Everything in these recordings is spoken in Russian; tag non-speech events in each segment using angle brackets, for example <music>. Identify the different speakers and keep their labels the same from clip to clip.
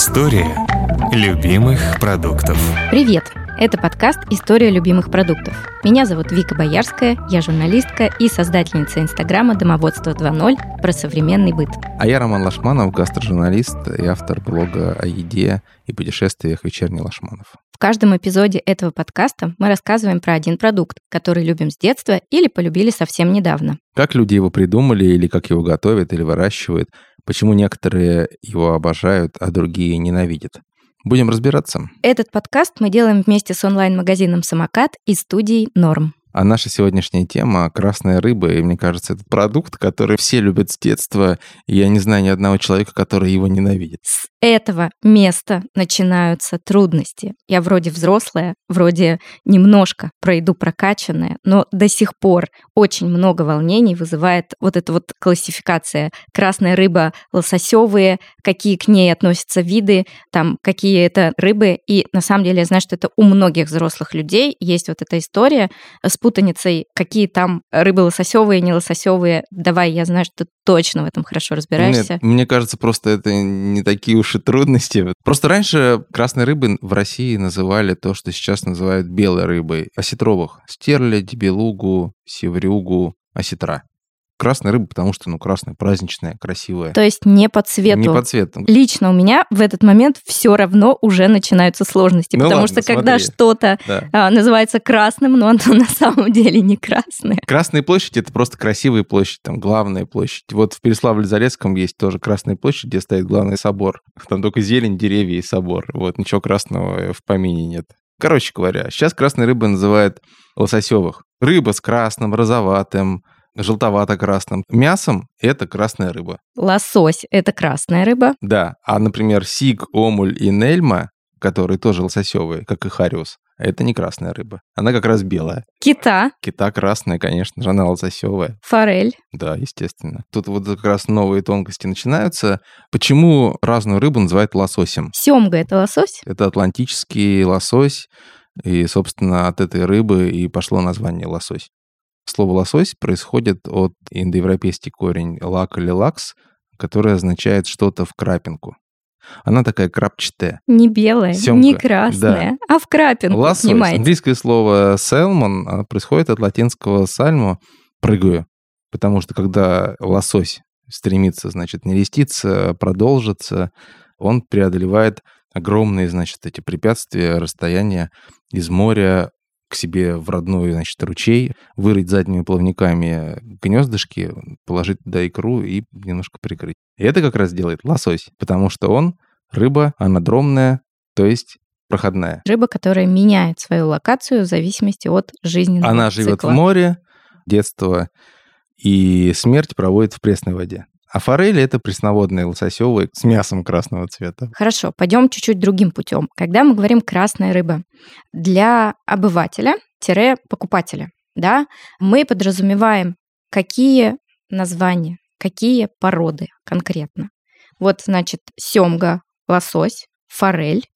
Speaker 1: История любимых продуктов.
Speaker 2: Привет! Это подкаст «История любимых продуктов». Меня зовут Вика Боярская, я журналистка и создательница инстаграма «Домоводство 2.0» про современный быт.
Speaker 3: А я Роман Лашманов, гастрожурналист и автор блога о еде и путешествиях «Вечерний Лашманов».
Speaker 2: В каждом эпизоде этого подкаста мы рассказываем про один продукт, который любим с детства или полюбили совсем недавно.
Speaker 3: Как люди его придумали или как его готовят или выращивают, почему некоторые его обожают, а другие ненавидят. Будем разбираться.
Speaker 2: Этот подкаст мы делаем вместе с онлайн-магазином «Самокат» и студией «Норм».
Speaker 3: А наша сегодняшняя тема — красная рыба, и мне кажется, это продукт, который все любят с детства, я не знаю ни одного человека, который его ненавидит.
Speaker 2: С этого места начинаются трудности. Я вроде взрослая, вроде немножко про еду прокачанная, но до сих пор очень много волнений вызывает вот эта вот классификация. Красная рыба лососевые, какие к ней относятся виды, там, какие это рыбы. И на самом деле я знаю, что это у многих взрослых людей есть вот эта история с путаницей, какие там рыбы лососевые, не лососевые. Давай, я знаю, что ты точно в этом хорошо разбираешься.
Speaker 3: Нет, мне кажется, просто это не такие уж и трудности. Просто раньше красной рыбы в России называли то, что сейчас называют белой рыбой. Осетровых. Стерлядь, белугу, севрюгу, осетра красная рыба, потому что, ну, красная, праздничная, красивая.
Speaker 2: То есть не по цвету.
Speaker 3: Не по цвету.
Speaker 2: Лично у меня в этот момент все равно уже начинаются сложности, ну потому ладно, что когда что-то да. а, называется красным, но оно на самом деле не красное.
Speaker 3: Красная площадь — это просто красивая площадь, там главная площадь. Вот в Переславле-Залесском есть тоже Красная площадь, где стоит главный собор. Там только зелень, деревья и собор. Вот ничего красного в помине нет. Короче говоря, сейчас красной рыбой называют лососевых. Рыба с красным, розоватым, желтовато-красным мясом – это красная рыба.
Speaker 2: Лосось – это красная рыба.
Speaker 3: Да, а, например, сиг, омуль и нельма, которые тоже лососевые, как и хариус, это не красная рыба. Она как раз белая.
Speaker 2: Кита.
Speaker 3: Кита красная, конечно же, она лососевая.
Speaker 2: Форель.
Speaker 3: Да, естественно. Тут вот как раз новые тонкости начинаются. Почему разную рыбу называют лососем?
Speaker 2: Семга – это лосось?
Speaker 3: Это атлантический лосось. И, собственно, от этой рыбы и пошло название лосось. Слово «лосось» происходит от индоевропейский корень «лак» или «лакс», который означает что-то в крапинку. Она такая крапчатая.
Speaker 2: Не белая, Семка. не красная, да. а в крапинку
Speaker 3: Лосось. Снимаете. Английское слово «salmon» происходит от латинского «salmo» — «прыгаю». Потому что когда лосось стремится, значит, не листиться, продолжиться, он преодолевает огромные, значит, эти препятствия, расстояния из моря к себе в родной, значит, ручей, вырыть задними плавниками гнездышки, положить туда икру и немножко прикрыть. И это как раз делает лосось, потому что он рыба анадромная, то есть проходная.
Speaker 2: Рыба, которая меняет свою локацию в зависимости от жизненного
Speaker 3: Она живет в море, детство и смерть проводит в пресной воде. А форели — это пресноводные лососевые с мясом красного цвета.
Speaker 2: Хорошо, пойдем чуть-чуть другим путем. Когда мы говорим «красная рыба», для обывателя-покупателя, да, мы подразумеваем, какие названия, какие породы конкретно. Вот, значит, семга, лосось, форель,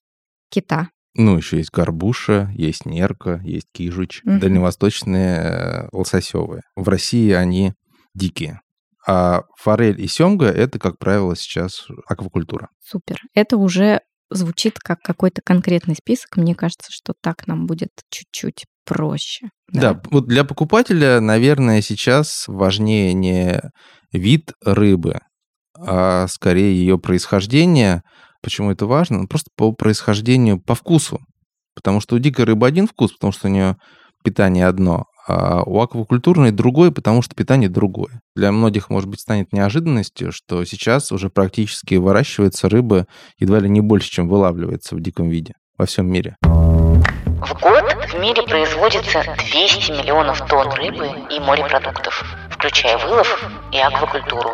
Speaker 2: кита.
Speaker 3: Ну, еще есть горбуша, есть нерка, есть кижуч, угу. дальневосточные э, лососевые. В России они дикие. А форель и семга — это, как правило, сейчас аквакультура.
Speaker 2: Супер. Это уже звучит как какой-то конкретный список. Мне кажется, что так нам будет чуть-чуть проще.
Speaker 3: Да, да вот для покупателя, наверное, сейчас важнее не вид рыбы, а скорее ее происхождение. Почему это важно? Ну, просто по происхождению, по вкусу. Потому что у дикой рыбы один вкус, потому что у нее питание одно, а у аквакультурной другой, потому что питание другое. Для многих, может быть, станет неожиданностью, что сейчас уже практически выращивается рыба едва ли не больше, чем вылавливается в диком виде во всем мире.
Speaker 4: В год в мире производится 200 миллионов тонн рыбы и морепродуктов, включая вылов и аквакультуру.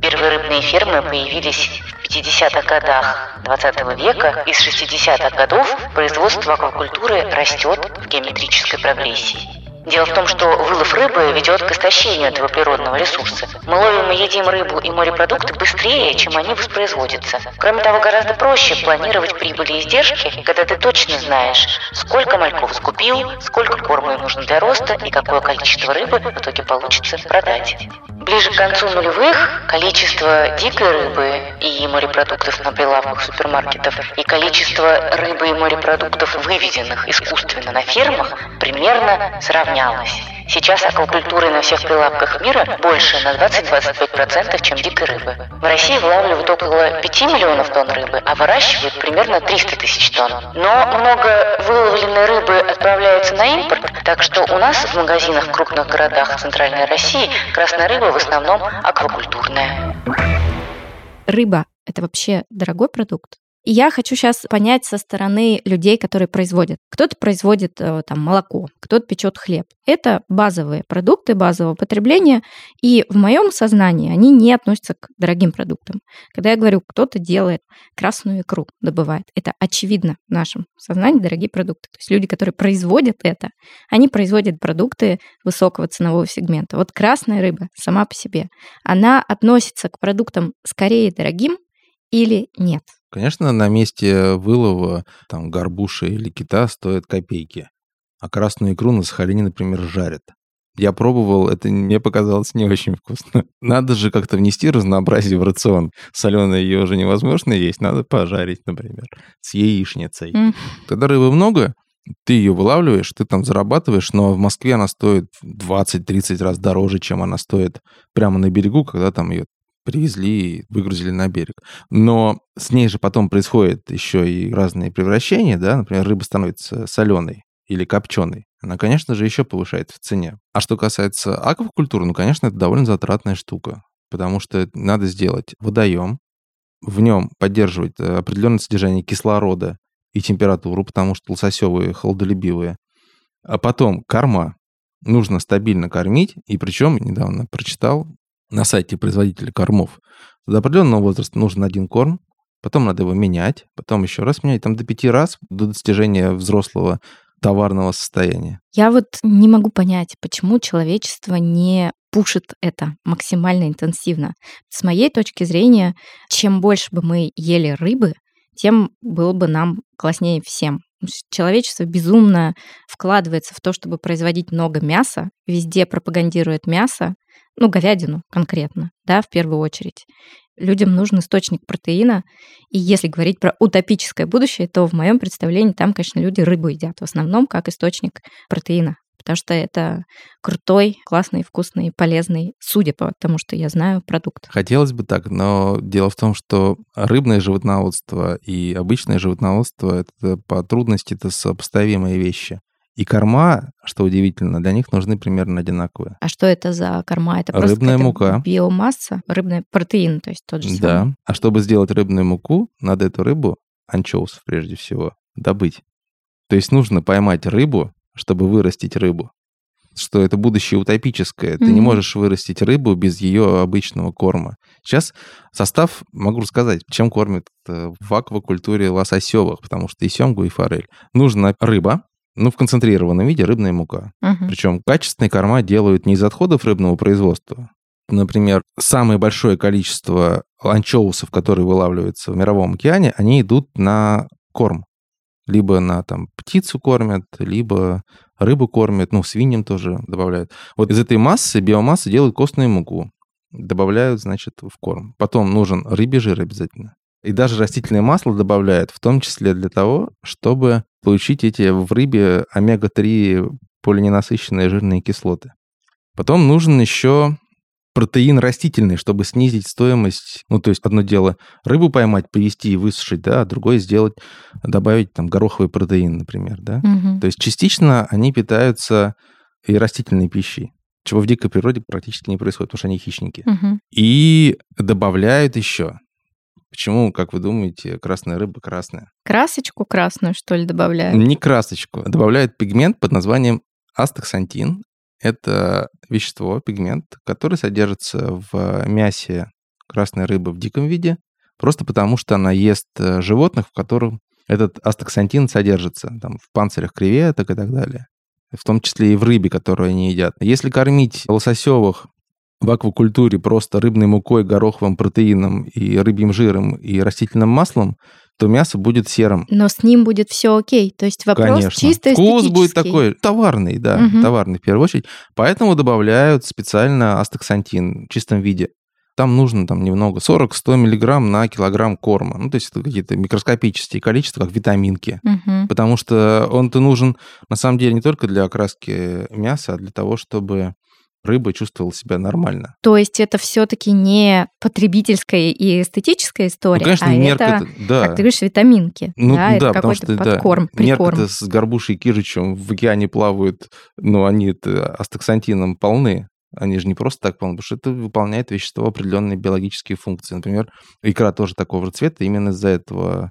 Speaker 4: Первые рыбные фермы появились в 50-х годах 20 века, и с 60-х годов производство аквакультуры растет в геометрической прогрессии. Дело в том, что вылов рыбы ведет к истощению этого природного ресурса. Мы ловим и едим рыбу и морепродукты быстрее, чем они воспроизводятся. Кроме того, гораздо проще планировать прибыли и издержки, когда ты точно знаешь, сколько мальков скупил, сколько корма им нужно для роста и какое количество рыбы в итоге получится продать. Ближе к концу нулевых количество дикой рыбы и морепродуктов на прилавках супермаркетов и количество рыбы и морепродуктов, выведенных искусственно на фермах, примерно сравнялось. Сейчас аквакультуры на всех прилавках мира больше на 20-25%, чем дикой рыбы. В России вылавливают около 5 миллионов тонн рыбы, а выращивают примерно 300 тысяч тонн. Но много выловленной рыбы отправляется на импорт, так что у нас в магазинах в крупных городах Центральной России красная рыба в основном аквакультурная.
Speaker 2: Рыба – это вообще дорогой продукт? Я хочу сейчас понять со стороны людей, которые производят. Кто-то производит э, там молоко, кто-то печет хлеб. Это базовые продукты базового потребления, и в моем сознании они не относятся к дорогим продуктам. Когда я говорю, кто-то делает красную икру, добывает, это очевидно в нашем сознании дорогие продукты. То есть люди, которые производят это, они производят продукты высокого ценового сегмента. Вот красная рыба сама по себе, она относится к продуктам скорее дорогим или нет?
Speaker 3: Конечно, на месте вылова там горбуши или кита стоят копейки. А красную икру на Сахалине, например, жарят. Я пробовал, это мне показалось не очень вкусно. <laughs> Надо же как-то внести разнообразие в рацион. Соленое ее уже невозможно есть, надо пожарить, например, с яичницей. Mm. Когда рыбы много, ты ее вылавливаешь, ты там зарабатываешь, но в Москве она стоит 20-30 раз дороже, чем она стоит прямо на берегу, когда там ее привезли и выгрузили на берег. Но с ней же потом происходят еще и разные превращения, да, например, рыба становится соленой или копченой. Она, конечно же, еще повышает в цене. А что касается аквакультуры, ну, конечно, это довольно затратная штука, потому что надо сделать водоем, в нем поддерживать э, определенное содержание кислорода и температуру, потому что лососевые холодолюбивые. А потом корма. Нужно стабильно кормить, и причем, недавно прочитал, на сайте производителя кормов. До определенного возраста нужен один корм, потом надо его менять, потом еще раз менять, там до пяти раз до достижения взрослого товарного состояния.
Speaker 2: Я вот не могу понять, почему человечество не пушит это максимально интенсивно. С моей точки зрения, чем больше бы мы ели рыбы, тем было бы нам класснее всем. Человечество безумно вкладывается в то, чтобы производить много мяса, везде пропагандирует мясо, ну, говядину конкретно, да, в первую очередь. Людям нужен источник протеина, и если говорить про утопическое будущее, то в моем представлении там, конечно, люди рыбу едят в основном как источник протеина, потому что это крутой, классный, вкусный, полезный, судя по тому, что я знаю, продукт.
Speaker 3: Хотелось бы так, но дело в том, что рыбное животноводство и обычное животноводство — это по трудности это сопоставимые вещи. И корма, что удивительно, для них нужны примерно одинаковые.
Speaker 2: А что это за корма? Это
Speaker 3: просто рыбная мука.
Speaker 2: Биомасса, рыбный протеин, то есть тот же
Speaker 3: да.
Speaker 2: самый.
Speaker 3: А чтобы сделать рыбную муку, надо эту рыбу, анчоусов прежде всего, добыть. То есть нужно поймать рыбу, чтобы вырастить рыбу. Что это будущее утопическое. Ты mm-hmm. не можешь вырастить рыбу без ее обычного корма. Сейчас состав, могу рассказать, чем кормят э, в аквакультуре лососевых, потому что и семгу, и форель. Нужна рыба, ну, в концентрированном виде рыбная мука.
Speaker 2: Угу.
Speaker 3: Причем качественные корма делают не из отходов рыбного производства. Например, самое большое количество анчоусов, которые вылавливаются в Мировом океане, они идут на корм. Либо на там птицу кормят, либо рыбу кормят, ну, свиньям тоже добавляют. Вот из этой массы, биомассы делают костную муку. Добавляют, значит, в корм. Потом нужен рыбий жир обязательно. И даже растительное масло добавляют, в том числе для того, чтобы получить эти в рыбе омега-3 полиненасыщенные жирные кислоты. Потом нужен еще протеин растительный, чтобы снизить стоимость. Ну, то есть одно дело рыбу поймать, привести и высушить, да, а другое сделать, добавить там гороховый протеин, например, да.
Speaker 2: Угу.
Speaker 3: То есть частично они питаются и растительной пищей чего в дикой природе практически не происходит, потому что они хищники.
Speaker 2: Угу.
Speaker 3: И добавляют еще Почему, как вы думаете, красная рыба красная?
Speaker 2: Красочку красную, что ли, добавляют?
Speaker 3: Не красочку. Добавляют пигмент под названием астаксантин. Это вещество, пигмент, который содержится в мясе красной рыбы в диком виде, просто потому что она ест э, животных, в которых этот астаксантин содержится, там, в панцирях креветок и так далее. В том числе и в рыбе, которую они едят. Если кормить лососевых в аквакультуре просто рыбной мукой, гороховым протеином и рыбьим жиром и растительным маслом, то мясо будет серым.
Speaker 2: Но с ним будет все окей. То есть вопрос
Speaker 3: Конечно.
Speaker 2: чисто
Speaker 3: Вкус будет такой товарный, да,
Speaker 2: Мгм.
Speaker 3: товарный в первую очередь. Поэтому добавляют специально астаксантин в чистом виде. Там нужно там немного, 40-100 миллиграмм на килограмм корма. Ну, то есть это какие-то микроскопические количества, как витаминки.
Speaker 2: Мгм.
Speaker 3: Потому что он-то нужен, на самом деле, не только для окраски мяса, а для того, чтобы рыба чувствовала себя нормально.
Speaker 2: То есть это все-таки не потребительская и эстетическая история,
Speaker 3: ну, конечно,
Speaker 2: а
Speaker 3: мерка
Speaker 2: это,
Speaker 3: да.
Speaker 2: как ты говоришь, витаминки.
Speaker 3: Ну
Speaker 2: да,
Speaker 3: да,
Speaker 2: это
Speaker 3: потому что да,
Speaker 2: подкорм, прикорм.
Speaker 3: мерка-то с горбушей и кижичем в океане плавают, но они астаксантином полны. Они же не просто так полны, потому что это выполняет вещество определенные биологические функции. Например, икра тоже такого же цвета, именно из-за этого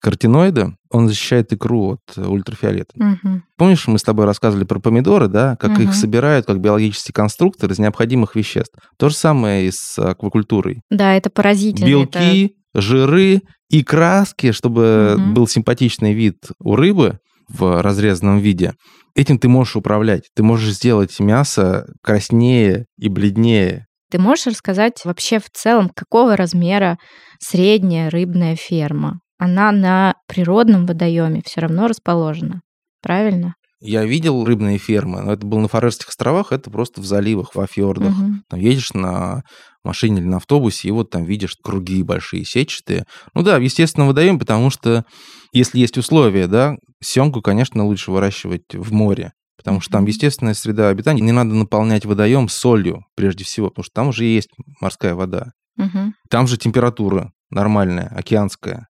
Speaker 3: каротиноида он защищает икру от ультрафиолета.
Speaker 2: Мгм.
Speaker 3: Помнишь, мы с тобой рассказывали про помидоры, да, как
Speaker 2: Мгм.
Speaker 3: их собирают как биологический конструктор из необходимых веществ. То же самое и с аквакультурой.
Speaker 2: Да, это поразительно. это-
Speaker 3: Белки, жиры и краски, чтобы
Speaker 2: Мгм.
Speaker 3: был симпатичный вид у рыбы в разрезанном виде. Этим ты можешь управлять. Ты можешь сделать мясо краснее и бледнее.
Speaker 2: Ты можешь рассказать вообще в целом, какого размера средняя рыбная ферма? Она на природном водоеме все равно расположена, правильно?
Speaker 3: Я видел рыбные фермы, но это было на Фарерских островах, это просто в заливах, во фьордах.
Speaker 2: Мгм.
Speaker 3: Там едешь на машине или на автобусе, и вот там видишь круги большие, сетчатые. Ну да, в естественном водоеме, потому что если есть условия, да, семгу, конечно, лучше выращивать в море. Потому что там естественная среда обитания. Не надо наполнять водоем солью, прежде всего, потому что там уже есть морская вода.
Speaker 2: Мгм.
Speaker 3: Там же температура нормальная, океанская.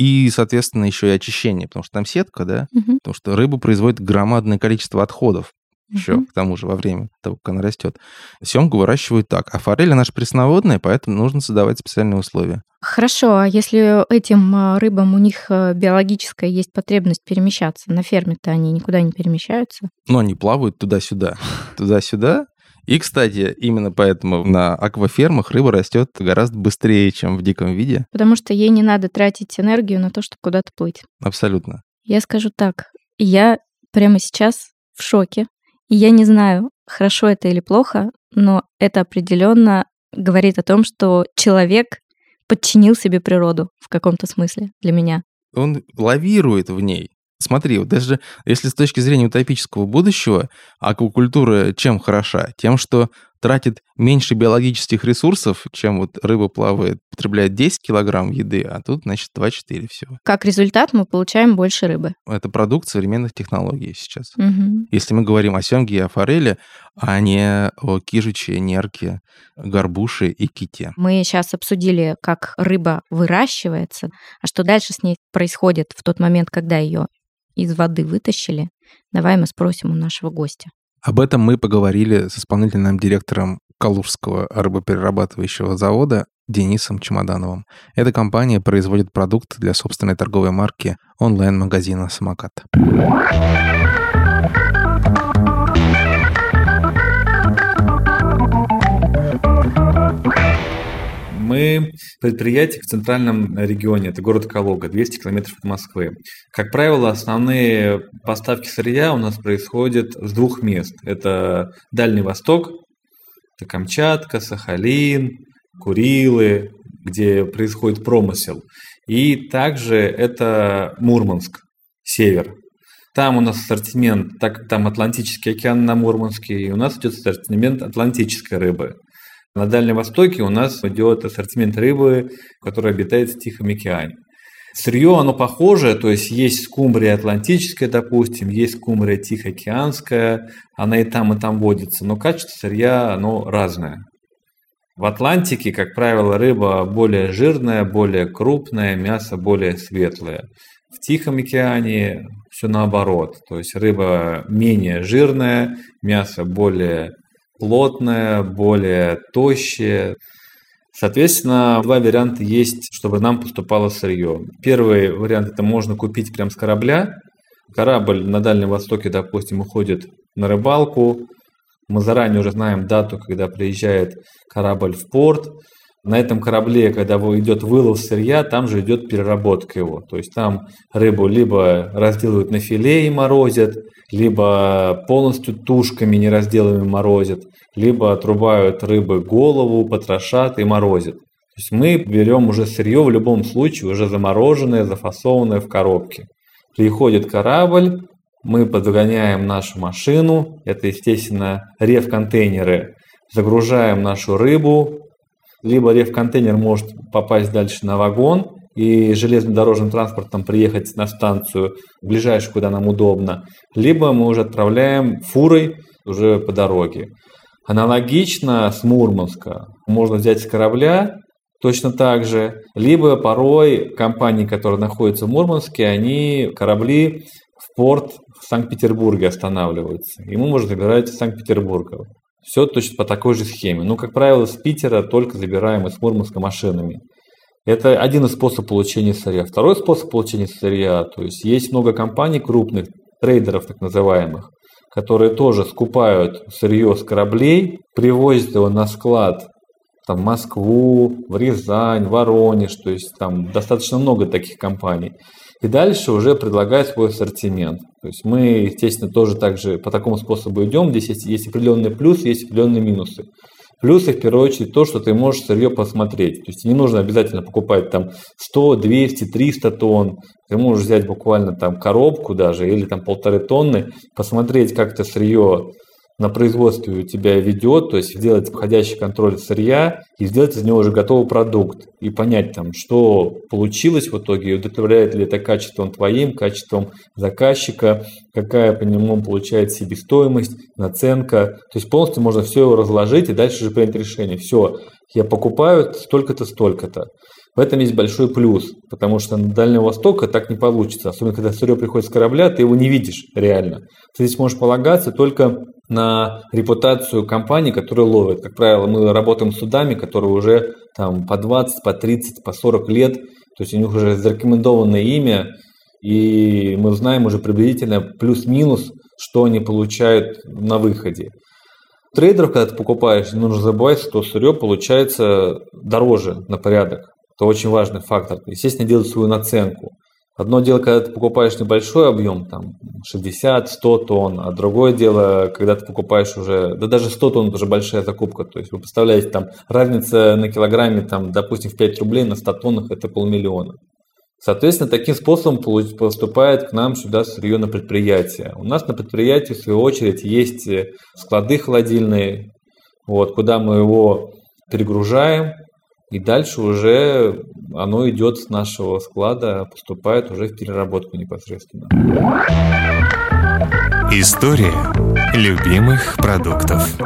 Speaker 3: И, соответственно, еще и очищение, потому что там сетка, да,
Speaker 2: Мгм.
Speaker 3: потому что рыба производит громадное количество отходов еще,
Speaker 2: Мгм.
Speaker 3: к тому же, во время того, как она растет. Семгу выращивают так. А форель, она же пресноводная, поэтому нужно создавать специальные условия.
Speaker 2: Хорошо, а если этим а, рыбам у них а, биологическая есть потребность перемещаться, на ферме-то они никуда не перемещаются?
Speaker 3: Но они плавают туда-сюда, туда-сюда. И, кстати, именно поэтому на аквафермах рыба растет гораздо быстрее, чем в диком виде.
Speaker 2: Потому что ей не надо тратить энергию на то, чтобы куда-то плыть.
Speaker 3: Абсолютно.
Speaker 2: Я скажу так, я прямо сейчас в шоке, и я не знаю, хорошо это или плохо, но это определенно говорит о том, что человек подчинил себе природу в каком-то смысле для меня.
Speaker 3: Он лавирует в ней. Смотри, вот даже если с точки зрения утопического будущего, аквакультура чем хороша? Тем, что тратит меньше биологических ресурсов, чем вот рыба плавает, потребляет 10 килограмм еды, а тут, значит, 2-4 всего.
Speaker 2: Как результат мы получаем больше рыбы.
Speaker 3: Это продукт современных технологий сейчас.
Speaker 2: Мгм.
Speaker 3: Если мы говорим о семге и о форели, а не о кижуче, нерке, горбуше и ките.
Speaker 2: Мы сейчас обсудили, как рыба выращивается, а что дальше с ней происходит в тот момент, когда ее из воды вытащили. Давай мы спросим у нашего гостя.
Speaker 3: Об этом мы поговорили с исполнительным директором Калужского рыбоперерабатывающего завода Денисом Чемодановым. Эта компания производит продукт для собственной торговой марки онлайн-магазина «Самокат».
Speaker 5: Мы предприятие в центральном регионе, это город Калуга, 200 километров от Москвы. Как правило, основные поставки сырья у нас происходят с двух мест. Это Дальний Восток, это Камчатка, Сахалин, Курилы, где происходит промысел. И также это Мурманск, север. Там у нас ассортимент, так там Атлантический океан на Мурманске, и у нас идет ассортимент атлантической рыбы. На Дальнем Востоке у нас идет ассортимент рыбы, которая обитает в Тихом океане. Сырье, оно похожее, то есть есть скумбрия атлантическая, допустим, есть скумбрия тихоокеанская, она и там, и там водится, но качество сырья, оно разное. В Атлантике, как правило, рыба более жирная, более крупная, мясо более светлое. В Тихом океане все наоборот, то есть рыба менее жирная, мясо более плотное, более тощее. Соответственно, два варианта есть, чтобы нам поступало сырье. Первый вариант – это можно купить прямо с корабля. Корабль на Дальнем Востоке, допустим, уходит на рыбалку. Мы заранее уже знаем дату, когда приезжает корабль в порт. На этом корабле, когда идет вылов сырья, там же идет переработка его. То есть там рыбу либо разделывают на филе и морозят, либо полностью тушками неразделанными морозят, либо отрубают рыбы голову, потрошат и морозят. То есть мы берем уже сырье в любом случае, уже замороженное, зафасованное в коробке. Приходит корабль, мы подгоняем нашу машину, это, естественно, рев-контейнеры, загружаем нашу рыбу, либо рев-контейнер может попасть дальше на вагон, и железнодорожным транспортом приехать на станцию ближайшую, куда нам удобно, либо мы уже отправляем фурой уже по дороге. Аналогично с Мурманска. Можно взять с корабля точно так же, либо порой компании, которые находятся в Мурманске, они корабли в порт в Санкт-Петербурге останавливаются. И мы можем забирать из Санкт-Петербурга. Все точно по такой же схеме. Ну, как правило, с Питера только забираем из Мурманска машинами. Это один из способов получения сырья. Второй способ получения сырья, то есть есть много компаний крупных, трейдеров так называемых, которые тоже скупают сырье с кораблей, привозят его на склад там, в Москву, в Рязань, Воронеж, то есть там достаточно много таких компаний. И дальше уже предлагают свой ассортимент. То есть мы, естественно, тоже также по такому способу идем. Здесь есть, есть определенные плюсы, есть определенные минусы. Плюсы, в первую очередь, то, что ты можешь сырье посмотреть. То есть не нужно обязательно покупать там 100, 200, 300 тонн. Ты можешь взять буквально там коробку даже или там полторы тонны, посмотреть, как это сырье на производстве у тебя ведет, то есть сделать входящий контроль сырья и сделать из него уже готовый продукт и понять там, что получилось в итоге, удовлетворяет ли это качеством твоим, качеством заказчика, какая по нему получает себестоимость, наценка. То есть полностью можно все его разложить и дальше уже принять решение. Все, я покупаю столько-то, столько-то. В этом есть большой плюс, потому что на Дальнем Востоке так не получится. Особенно, когда сырье приходит с корабля, ты его не видишь реально. Ты здесь можешь полагаться только на репутацию компаний, которые ловят. Как правило, мы работаем с судами, которые уже там по 20, по 30, по 40 лет, то есть у них уже зарекомендованное имя, и мы знаем уже приблизительно плюс-минус, что они получают на выходе. Трейдеров, когда ты покупаешь, не нужно забывать, что сырье получается дороже на порядок. Это очень важный фактор. Естественно, делать свою наценку. Одно дело, когда ты покупаешь небольшой объем, там 60-100 тонн, а другое дело, когда ты покупаешь уже, да даже 100 тонн это уже большая закупка. То есть вы представляете, там разница на килограмме, там, допустим, в 5 рублей на 100 тоннах это полмиллиона. Соответственно, таким способом поступает к нам сюда сырье на предприятие. У нас на предприятии, в свою очередь, есть склады холодильные, вот, куда мы его перегружаем, и дальше уже оно идет с нашего склада, поступает уже в переработку непосредственно.
Speaker 1: История любимых продуктов.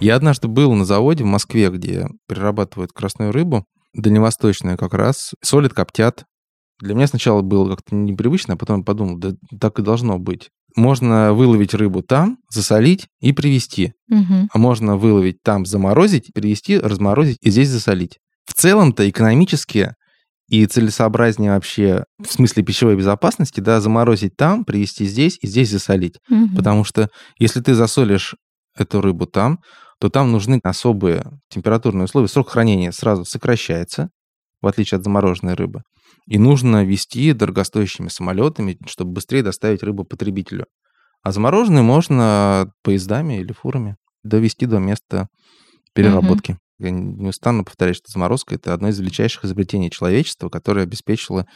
Speaker 3: Я однажды был на заводе в Москве, где перерабатывают красную рыбу, дальневосточную как раз, солят, коптят. Для меня сначала было как-то непривычно, а потом подумал, да так и должно быть можно выловить рыбу там, засолить и привезти.
Speaker 2: Угу.
Speaker 3: А можно выловить там, заморозить, привезти, разморозить и здесь засолить. В целом-то экономически и целесообразнее вообще в смысле пищевой безопасности, да, заморозить там, привезти здесь и здесь засолить.
Speaker 2: Угу.
Speaker 3: Потому что если ты засолишь эту рыбу там, то там нужны особые температурные условия. Срок хранения сразу сокращается, в отличие от замороженной рыбы. И нужно вести дорогостоящими самолетами, чтобы быстрее доставить рыбу потребителю. А замороженные можно поездами или фурами довести до места переработки. Угу. Я не устану повторять, что заморозка это одно из величайших изобретений человечества, которое обеспечило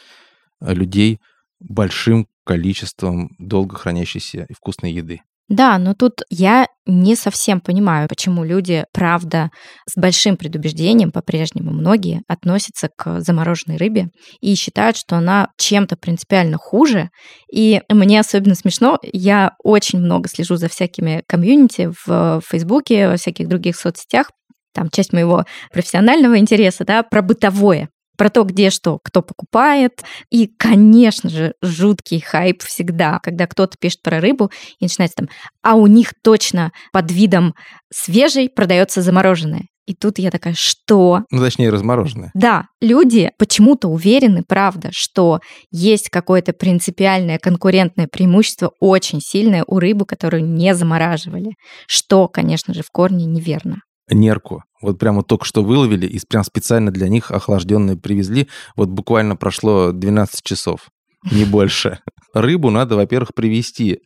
Speaker 3: э, людей большим количеством долго хранящейся и вкусной еды.
Speaker 2: Да, но тут я не совсем понимаю, почему люди, правда, с большим предубеждением, по-прежнему многие, относятся к замороженной рыбе и считают, что она чем-то принципиально хуже. И мне особенно смешно, я очень много слежу за всякими комьюнити в Фейсбуке, во всяких других соцсетях, там часть моего профессионального интереса, да, про бытовое про то, где что, кто покупает. И, конечно же, жуткий хайп всегда, когда кто-то пишет про рыбу и начинается там, а у них точно под видом свежей продается замороженное. И тут я такая, что?
Speaker 3: Ну, точнее, размороженное.
Speaker 2: Да, люди почему-то уверены, правда, что есть какое-то принципиальное конкурентное преимущество очень сильное у рыбы, которую не замораживали. Что, конечно же, в корне неверно
Speaker 3: нерку. Вот прямо только что выловили и прям специально для них охлажденные привезли. Вот буквально прошло 12 часов, не больше. Рыбу надо, во-первых, привезти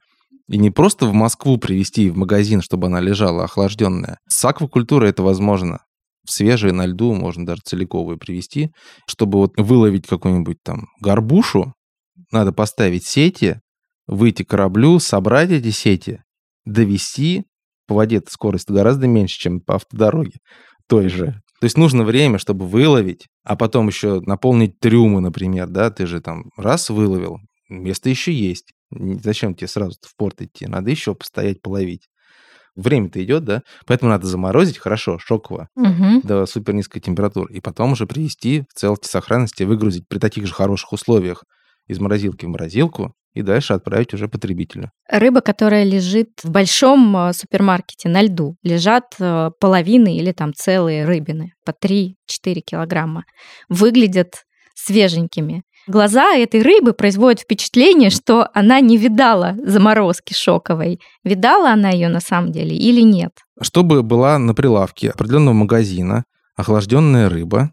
Speaker 3: И не просто в Москву привезти в магазин, чтобы она лежала охлажденная. С аквакультурой это возможно. Свежие на льду можно даже целиковые привезти. Чтобы вот выловить какую-нибудь там горбушу, надо поставить сети, выйти к кораблю, собрать эти сети, довести. По воде скорость гораздо меньше, чем по автодороге той же. То есть нужно время, чтобы выловить, а потом еще наполнить трюмы, например, да, ты же там раз выловил, место еще есть. Зачем тебе сразу в порт идти? Надо еще постоять, половить. Время-то идет, да? Поэтому надо заморозить хорошо, шоково,
Speaker 2: Мгм.
Speaker 3: до супер низкой температуры. И потом уже привести в целости сохранности, выгрузить при таких же хороших условиях из морозилки в морозилку и дальше отправить уже потребителю.
Speaker 2: Рыба, которая лежит в большом э, супермаркете на льду, лежат э, половины или там целые рыбины по 3-4 килограмма, выглядят свеженькими. Глаза этой рыбы производят впечатление, что она не видала заморозки шоковой. Видала она ее на самом деле или нет?
Speaker 3: Чтобы была на прилавке определенного магазина охлажденная рыба,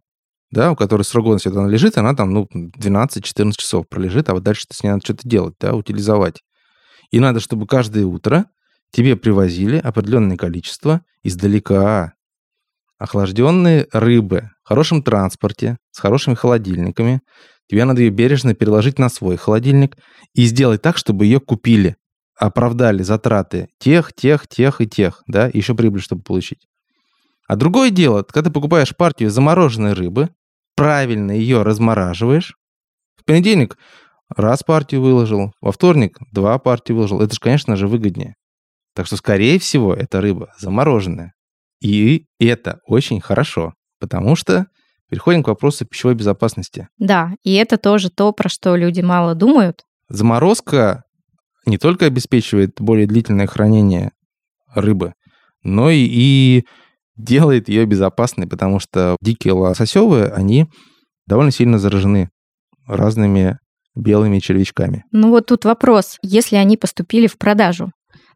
Speaker 3: да, у которой срок годности она лежит, она там, ну, 12-14 часов пролежит, а вот дальше с ней надо что-то делать, да, утилизовать. И надо, чтобы каждое утро тебе привозили определенное количество издалека охлажденные рыбы в хорошем транспорте, с хорошими холодильниками. Тебе надо ее бережно переложить на свой холодильник и сделать так, чтобы ее купили, оправдали затраты тех, тех, тех и тех, да, и еще прибыль, чтобы получить. А другое дело, когда ты покупаешь партию замороженной рыбы, правильно ее размораживаешь, в понедельник раз партию выложил, во вторник два партии выложил. Это же, конечно же, выгоднее. Так что, скорее всего, эта рыба замороженная. И это очень хорошо, потому что переходим к вопросу пищевой безопасности.
Speaker 2: Да, и это тоже то, про что люди мало думают.
Speaker 3: Заморозка не только обеспечивает более длительное хранение рыбы, но и, и делает ее безопасной, потому что дикие лососевые, они довольно сильно заражены разными белыми червячками.
Speaker 2: Ну вот тут вопрос, если они поступили в продажу,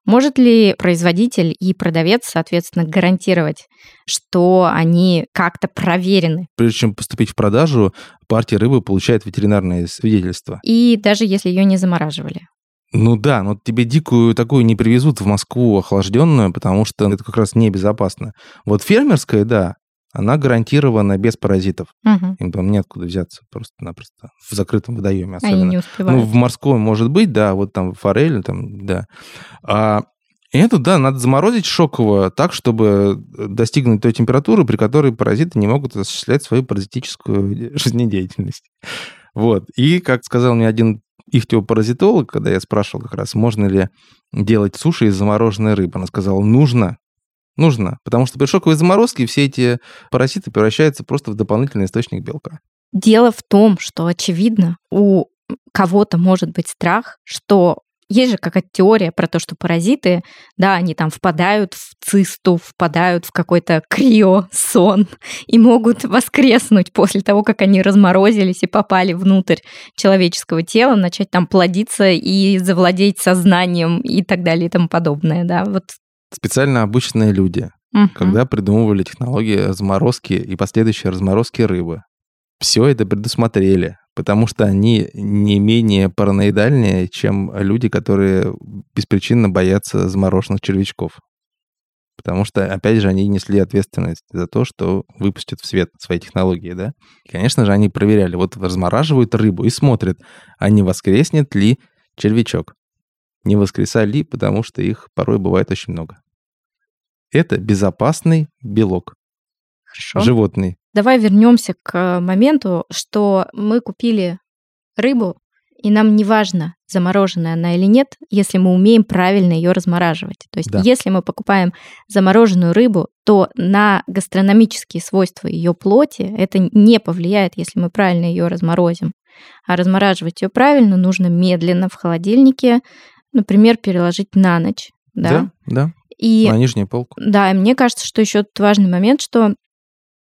Speaker 2: может ли производитель и продавец, соответственно, гарантировать, что они как-то проверены?
Speaker 3: Прежде чем поступить в продажу, партия рыбы получает ветеринарное свидетельство.
Speaker 2: И даже если ее не замораживали.
Speaker 3: Ну да, но тебе дикую такую не привезут в Москву охлажденную, потому что это как раз небезопасно. Вот фермерская, да, она гарантирована без паразитов.
Speaker 2: Мгм.
Speaker 3: Им там неоткуда взяться просто-напросто. В закрытом водоеме
Speaker 2: Они
Speaker 3: особенно.
Speaker 2: не
Speaker 3: Ну,
Speaker 2: успевают.
Speaker 3: в морском может быть, да, вот там форель, там, да. А эту, да, надо заморозить шоково так, чтобы достигнуть той температуры, при которой паразиты не могут осуществлять свою паразитическую <laughs> жизнедеятельность. Вот. И, как сказал мне один ихтиопаразитолог, когда я спрашивал как раз, можно ли делать суши из замороженной рыбы, она сказала, нужно. Нужно, потому что при шоковой заморозке все эти паразиты превращаются просто в дополнительный источник белка.
Speaker 2: Дело в том, что, очевидно, у кого-то может быть страх, что есть же какая-то теория про то, что паразиты, да, они там впадают в цисту, впадают в какой-то криосон и могут воскреснуть после того, как они разморозились и попали внутрь человеческого тела, начать там плодиться и завладеть сознанием и так далее и тому подобное, да, вот.
Speaker 3: Специально обученные люди,
Speaker 2: Мгм.
Speaker 3: когда придумывали технологии разморозки и последующей разморозки рыбы. Все это предусмотрели, потому что они не менее параноидальнее, чем люди, которые беспричинно боятся замороженных червячков. Потому что, опять же, они несли ответственность за то, что выпустят в свет свои технологии, да? И, конечно же, они проверяли. Вот размораживают рыбу и смотрят, а не воскреснет ли червячок. Не воскресали ли, потому что их порой бывает очень много. Это безопасный белок.
Speaker 2: Хорошо.
Speaker 3: Животный.
Speaker 2: Давай вернемся к моменту, что мы купили рыбу, и нам не важно, замороженная она или нет, если мы умеем правильно ее размораживать. То есть,
Speaker 3: Да.
Speaker 2: если мы покупаем замороженную рыбу, то на гастрономические свойства ее плоти это не повлияет, если мы правильно ее разморозим. А размораживать ее правильно нужно медленно в холодильнике, например, переложить на ночь. Да.
Speaker 3: Да, да.
Speaker 2: И
Speaker 3: На нижнюю полку.
Speaker 2: да, и мне кажется, что еще тут важный момент, что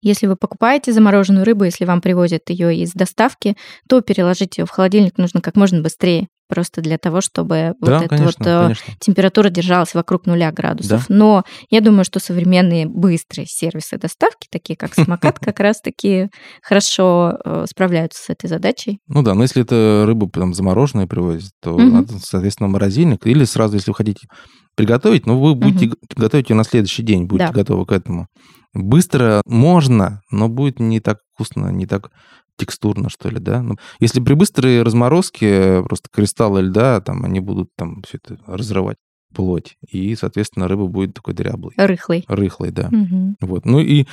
Speaker 2: если вы покупаете замороженную рыбу, если вам привозят ее из доставки, то переложить ее в холодильник нужно как можно быстрее. Просто для того, чтобы
Speaker 3: Да,
Speaker 2: вот эта
Speaker 3: конечно,
Speaker 2: вот э,
Speaker 3: конечно.
Speaker 2: температура держалась вокруг нуля градусов.
Speaker 3: Да.
Speaker 2: Но я думаю, что современные быстрые сервисы доставки, такие как самокат, <laughs> как раз-таки хорошо э, справляются с этой задачей.
Speaker 3: Ну да, но если это рыбу там замороженную привозят, то надо, соответственно, морозильник. Или сразу, если вы хотите приготовить, но вы будете готовить ее на следующий день, будете готовы к этому. Быстро можно, но будет не так вкусно, не так текстурно, что ли, да? Ну, если при быстрой разморозке просто кристаллы льда, там, они будут там все это разрывать плоть, и, соответственно, рыба будет такой дряблой,
Speaker 2: Рыхлый.
Speaker 3: рыхлой, да.
Speaker 2: Мгм.
Speaker 3: Вот. Ну и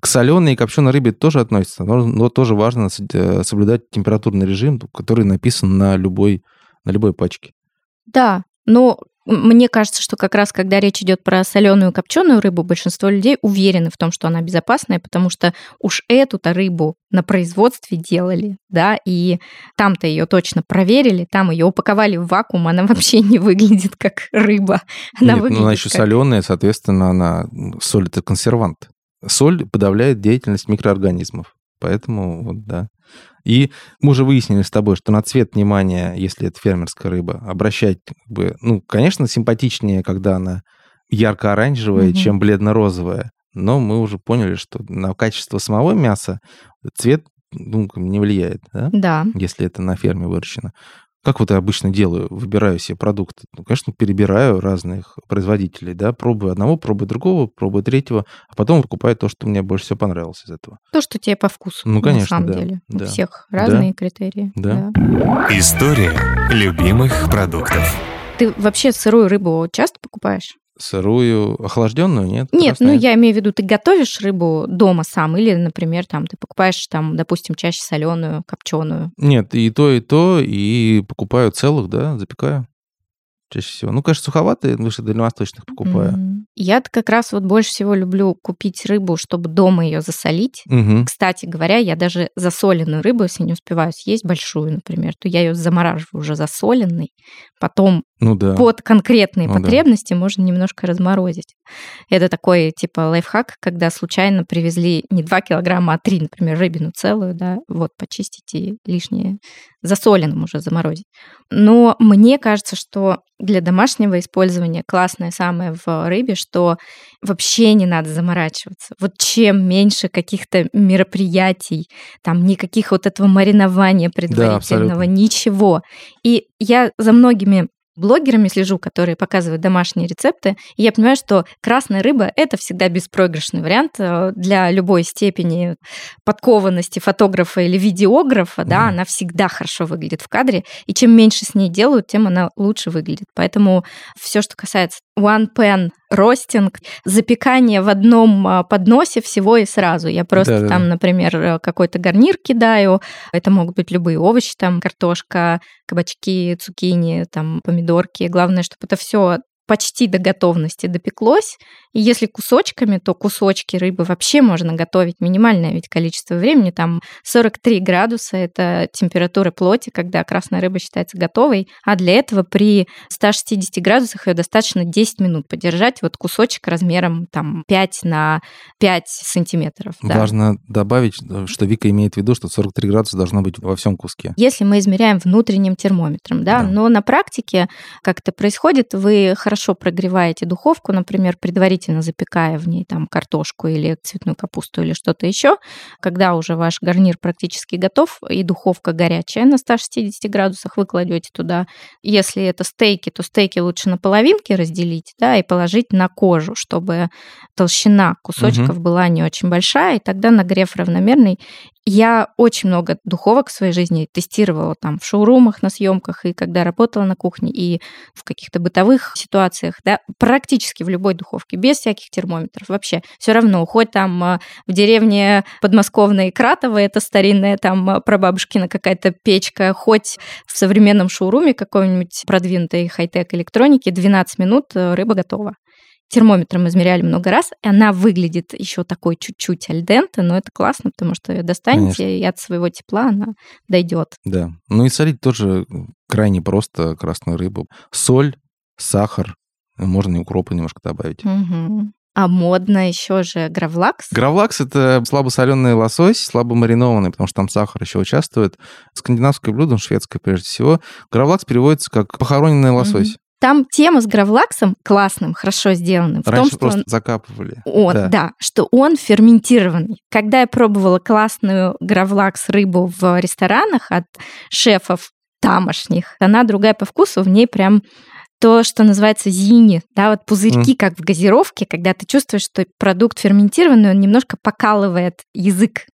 Speaker 3: к соленой и копченой рыбе тоже относится, но, но тоже важно э, соблюдать температурный режим, который написан на любой, на любой пачке.
Speaker 2: Да, но мне кажется, что как раз когда речь идет про соленую копченую рыбу, большинство людей уверены в том, что она безопасная, потому что уж эту-то рыбу на производстве делали, да, и там-то ее точно проверили, там ее упаковали в вакуум, она <laughs> вообще не выглядит как рыба. Она
Speaker 3: Нет, ну,
Speaker 2: выглядит
Speaker 3: она еще
Speaker 2: как-
Speaker 3: соленая, соответственно, она соль это консервант. Соль подавляет деятельность микроорганизмов. Поэтому вот да. И мы уже выяснили с тобой, что на цвет внимания, если это фермерская рыба, обращать, как бы, ну, конечно, симпатичнее, когда она ярко-оранжевая,
Speaker 2: Мгм.
Speaker 3: чем бледно-розовая. Но мы уже поняли, что на качество самого мяса цвет ну, не влияет, да?
Speaker 2: Да.
Speaker 3: если это на ферме выращено. Как вот я обычно делаю, выбираю себе продукты. Ну, конечно, перебираю разных производителей, да, пробую одного, пробую другого, пробую третьего, а потом покупаю то, что мне больше всего понравилось из этого.
Speaker 2: То, что тебе по вкусу.
Speaker 3: Ну, конечно,
Speaker 2: На самом
Speaker 3: да,
Speaker 2: деле. У
Speaker 3: да.
Speaker 2: всех разные критерии.
Speaker 3: Да.
Speaker 1: История любимых продуктов.
Speaker 2: Ты вообще сырую рыбу часто покупаешь?
Speaker 3: Сырую, охлажденную, нет?
Speaker 2: Нет,
Speaker 3: Красная?
Speaker 2: ну я имею в виду, ты готовишь рыбу дома сам, или, например, там ты покупаешь там, допустим, чаще соленую, копченую.
Speaker 3: Нет, и то, и то, и покупаю целых, да, запекаю чаще всего. Ну, конечно, суховатые, выше дальневосточных покупаю.
Speaker 2: Мгм. Я как раз вот больше всего люблю купить рыбу, чтобы дома ее засолить.
Speaker 3: Мгм.
Speaker 2: Кстати говоря, я даже засоленную рыбу, если не успеваю съесть большую, например, то я ее замораживаю уже засоленной. Потом
Speaker 3: Ну да.
Speaker 2: под конкретные
Speaker 3: Ну да.
Speaker 2: потребности можно немножко разморозить. Это такой типа лайфхак, когда случайно привезли не 2 килограмма, а 3, например, рыбину целую, да, вот почистить и лишнее засоленным уже заморозить. Но мне кажется, что для домашнего использования классное самое в рыбе, что вообще не надо заморачиваться. Вот чем меньше каких-то мероприятий, там никаких вот этого маринования предварительного,
Speaker 3: абсолютно.
Speaker 2: ничего. И я за многими блогерами слежу, которые показывают домашние рецепты, и я понимаю, что красная рыба – это всегда беспроигрышный вариант э, для любой степени подкованности фотографа или видеографа, да,
Speaker 3: Мгм.
Speaker 2: она всегда хорошо выглядит в кадре, и чем меньше с ней делают, тем она лучше выглядит. Поэтому все, что касается one pan ростинг, запекание в одном а, подносе всего и сразу. Я просто
Speaker 3: Да-да-да.
Speaker 2: там, например, э, какой-то гарнир кидаю, это могут быть любые овощи, там картошка, кабачки, цукини, там помидорки. Главное, чтобы это все почти до готовности допеклось. И если кусочками, то кусочки рыбы вообще можно готовить минимальное ведь количество времени. Там 43 градуса – это температура плоти, когда красная рыба считается готовой. А для этого при 160 градусах ее достаточно 10 минут подержать. Вот кусочек размером там 5 на 5 сантиметров. да.
Speaker 3: Важно добавить, что Вика имеет в виду, что 43 градуса должно быть во всем куске.
Speaker 2: если мы измеряем внутренним термометром, да,
Speaker 3: Да.
Speaker 2: но на практике как это происходит, вы хорошо прогреваете духовку, например, предварительно запекая в ней там картошку или цветную капусту или что-то еще, когда уже ваш гарнир практически готов и духовка горячая на 160 градусах, вы кладете туда. Если это стейки, то стейки лучше на половинки разделить, да, и положить на кожу, чтобы толщина кусочков была не очень большая, и тогда нагрев равномерный, я очень много духовок в своей жизни тестировала там в шоурумах на съемках, и когда работала на кухне, и в каких-то бытовых ситуациях, да, практически в любой духовке, без всяких термометров вообще. Все равно, хоть там а, в деревне подмосковной Кратово, это старинная там а, прабабушкина какая-то печка, хоть в современном шоуруме какой-нибудь продвинутой хай-тек электроники, 12 минут э, рыба готова термометром измеряли много раз, и она выглядит еще такой чуть-чуть альденте, но это классно, потому что ее достанете,
Speaker 3: Конечно.
Speaker 2: и от своего тепла она дойдет.
Speaker 3: Да. Ну и солить тоже крайне просто красную рыбу. Соль, сахар, можно и укропа немножко добавить.
Speaker 2: Мгм. А модно еще же гравлакс.
Speaker 3: Гравлакс — это слабосоленый лосось, слабо маринованный, потому что там сахар еще участвует. Скандинавское блюдо, шведское прежде всего. Гравлакс переводится как похороненный лосось.
Speaker 2: Мгм. Там тема с гравлаксом классным, хорошо сделанным. в
Speaker 3: Раньше
Speaker 2: том, что
Speaker 3: просто
Speaker 2: он
Speaker 3: закапывали.
Speaker 2: Он,
Speaker 3: Да.
Speaker 2: да. что он ферментированный. Когда я пробовала классную гравлакс рыбу в ресторанах от шефов тамошних, она другая по вкусу, в ней прям то, что называется зини, да, вот пузырьки, как в газировке, когда ты чувствуешь, что продукт ферментированный, он немножко покалывает язык.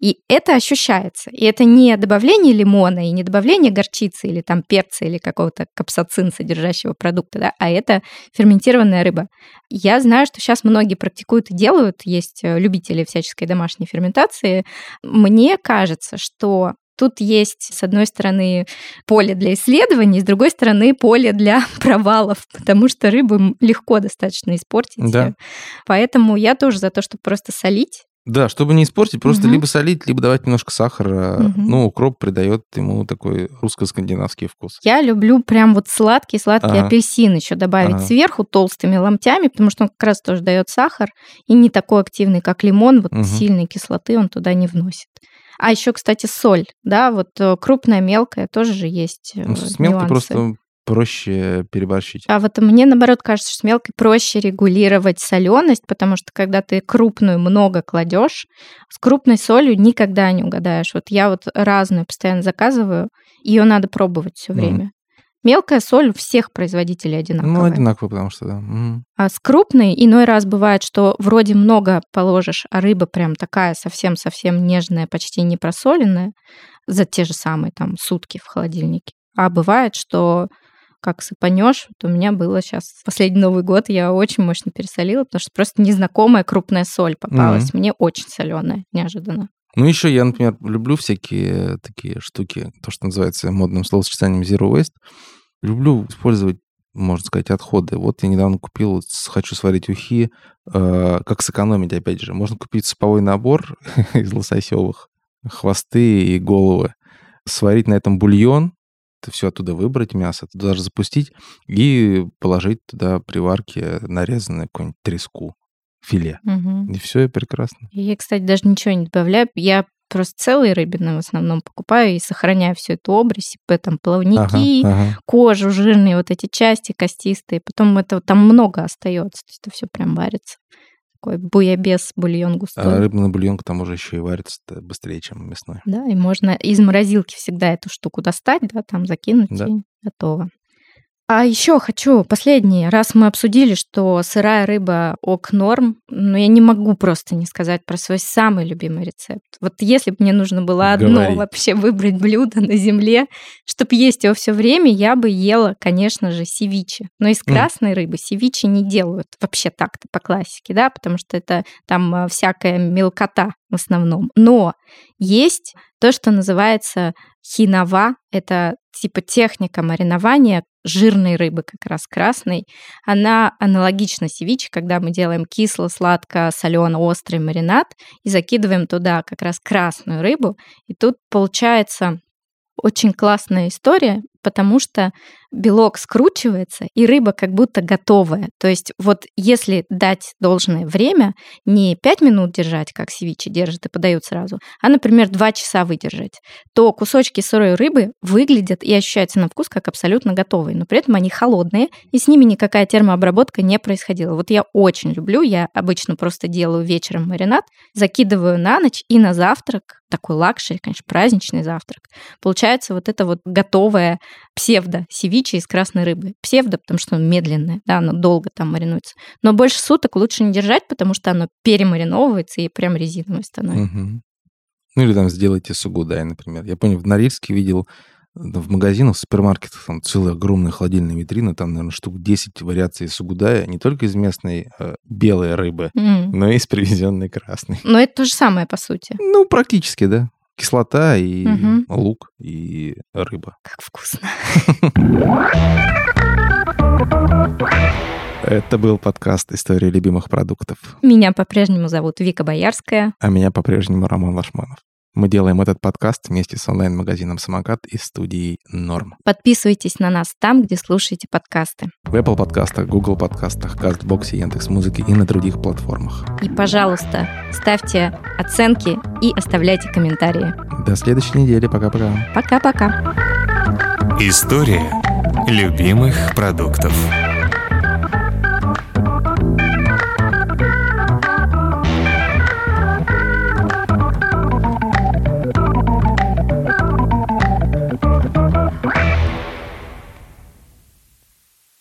Speaker 2: И это ощущается. И это не добавление лимона и не добавление горчицы или там перца или какого-то капсацин содержащего продукта, да, а это ферментированная рыба. Я знаю, что сейчас многие практикуют и делают, есть э, любители всяческой домашней ферментации. Мне кажется, что Тут есть, с одной стороны, поле для исследований, с другой стороны, поле для <laughs> провалов, потому что рыбу легко достаточно испортить.
Speaker 3: Да.
Speaker 2: Поэтому я тоже за то, чтобы просто солить.
Speaker 3: Да, чтобы не испортить, просто
Speaker 2: Мгм.
Speaker 3: либо солить, либо давать немножко сахара.
Speaker 2: Мгм.
Speaker 3: Ну, укроп придает ему такой русско-скандинавский вкус.
Speaker 2: Я люблю прям вот сладкий-сладкий
Speaker 3: Ага.
Speaker 2: апельсин еще добавить
Speaker 3: Ага.
Speaker 2: сверху толстыми ломтями, потому что он как раз тоже дает сахар и не такой активный, как лимон, вот
Speaker 3: Мгм.
Speaker 2: сильной кислоты он туда не вносит. А еще, кстати, соль, да, вот э, крупная, мелкая тоже же есть э,
Speaker 3: Ну, с мелкой
Speaker 2: нюансы.
Speaker 3: просто проще переборщить.
Speaker 2: А вот мне, наоборот, кажется, что с мелкой проще регулировать соленость, потому что когда ты крупную много кладешь, с крупной солью никогда не угадаешь. Вот я вот разную постоянно заказываю, ее надо пробовать все
Speaker 3: Мгм.
Speaker 2: время. Мелкая соль у всех производителей одинаковая.
Speaker 3: Ну, одинаково, потому что, да. Мгм.
Speaker 2: А с крупной иной раз бывает, что вроде много положишь, а рыба прям такая совсем-совсем нежная, почти не просоленная за те же самые там сутки в холодильнике. А бывает, что как сыпанешь, вот у меня было сейчас последний Новый год, я очень мощно пересолила, потому что просто незнакомая крупная соль попалась. Мне очень соленая, неожиданно.
Speaker 3: Ну, еще я, например, люблю всякие такие штуки, то, что называется модным словосочетанием Zero Waste. Люблю использовать, можно сказать, отходы. Вот я недавно купил, вот хочу сварить ухи, э, как сэкономить, опять же. Можно купить суповой набор <laughs> из лососевых, хвосты и головы, сварить на этом бульон, это все оттуда выбрать, мясо, туда даже запустить и положить туда при варке нарезанную какую-нибудь треску, филе.
Speaker 2: Мгм.
Speaker 3: И все, прекрасно.
Speaker 2: Я, кстати, даже ничего не добавляю. Я просто целые рыбины в основном покупаю и сохраняю всю эту типа там плавники,
Speaker 3: Ага, ага.
Speaker 2: кожу, жирные вот эти части костистые. Потом это там много остается, то есть это все прям варится. Такой буябес, бульон густой.
Speaker 3: А рыбный бульон к тому же еще и варится быстрее, чем мясной.
Speaker 2: Да, и можно из морозилки всегда эту штуку достать, да, там закинуть
Speaker 3: Да.
Speaker 2: и готово. А еще хочу последнее. Раз мы обсудили, что сырая рыба ок норм, но я не могу просто не сказать про свой самый любимый рецепт. Вот если бы мне нужно было одно
Speaker 3: Говори.
Speaker 2: вообще выбрать блюдо на земле, чтобы есть его все время, я бы ела, конечно же, севиче. Но из красной рыбы севиче не делают вообще так-то по классике, да, потому что это там а, всякая мелкота основном. Но есть то, что называется хинова. Это типа техника маринования жирной рыбы, как раз красной. Она аналогична севиче, когда мы делаем кисло, сладко, солено, острый маринад и закидываем туда как раз красную рыбу. И тут получается очень классная история, потому что белок скручивается, и рыба как будто готовая. То есть вот если дать должное время, не 5 минут держать, как севиче держит и подают сразу, а, например, 2 часа выдержать, то кусочки сырой рыбы выглядят и ощущаются на вкус как абсолютно готовые, но при этом они холодные, и с ними никакая термообработка не происходила. Вот я очень люблю, я обычно просто делаю вечером маринад, закидываю на ночь и на завтрак, такой лакшери, конечно, праздничный завтрак, получается вот это вот готовое псевдо севиче из красной рыбы. Псевдо, потому что оно медленное, да, оно долго там маринуется. Но больше суток лучше не держать, потому что оно перемариновывается и прям резиновое становится.
Speaker 3: Мгм. Ну или там сделайте сугудай, например. Я помню, в Норильске видел в магазинах, в супермаркетах там целая огромная холодильная витрина, там, наверное, штук 10 вариаций сугудая, не только из местной э, белой рыбы,
Speaker 2: М.
Speaker 3: но и из привезенной красной.
Speaker 2: Но это то же самое, по сути.
Speaker 3: Ну, практически, да. Кислота и
Speaker 2: Мгм.
Speaker 3: лук и рыба.
Speaker 2: Как вкусно.
Speaker 3: Это был подкаст «История любимых продуктов».
Speaker 2: Меня по-прежнему зовут Вика Боярская.
Speaker 3: А меня по-прежнему Роман Лашманов. Мы делаем этот подкаст вместе с онлайн-магазином «Самокат» и студией «Норм».
Speaker 2: Подписывайтесь на нас там, где слушаете подкасты.
Speaker 3: В Apple подкастах, Google подкастах, CastBox, Яндекс.Музыке и на других платформах.
Speaker 2: И, пожалуйста, ставьте оценки и оставляйте комментарии.
Speaker 3: До следующей недели. Пока-пока.
Speaker 2: Пока-пока.
Speaker 1: История любимых продуктов.